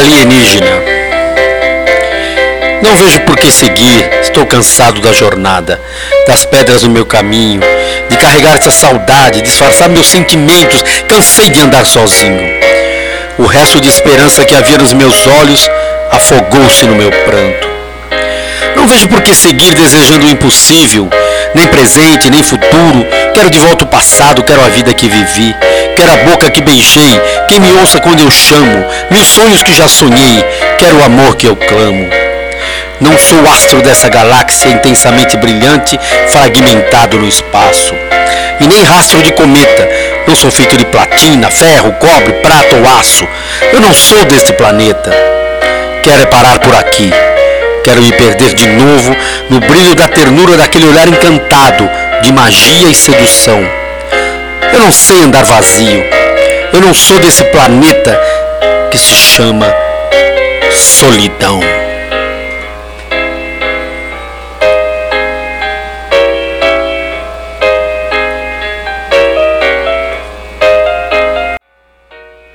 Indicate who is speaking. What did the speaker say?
Speaker 1: alienígena. Não vejo por que seguir, estou cansado da jornada, das pedras no meu caminho, de carregar essa saudade, disfarçar meus sentimentos, cansei de andar sozinho. O resto de esperança que havia nos meus olhos afogou-se no meu pranto. Não vejo por que seguir desejando o impossível, nem presente, nem futuro. Quero de volta o passado, quero a vida que vivi, quero a boca que beijei, quem me ouça quando eu chamo, mil sonhos que já sonhei, quero o amor que eu clamo. Não sou astro dessa galáxia intensamente brilhante, fragmentado no espaço. E nem rastro de cometa. Não sou feito de platina, ferro, cobre, prata ou aço. Eu não sou deste planeta. Quero é parar por aqui. Quero me perder de novo no brilho da ternura daquele olhar encantado de magia e sedução. Eu não sei andar vazio. Eu não sou desse planeta que se chama solidão.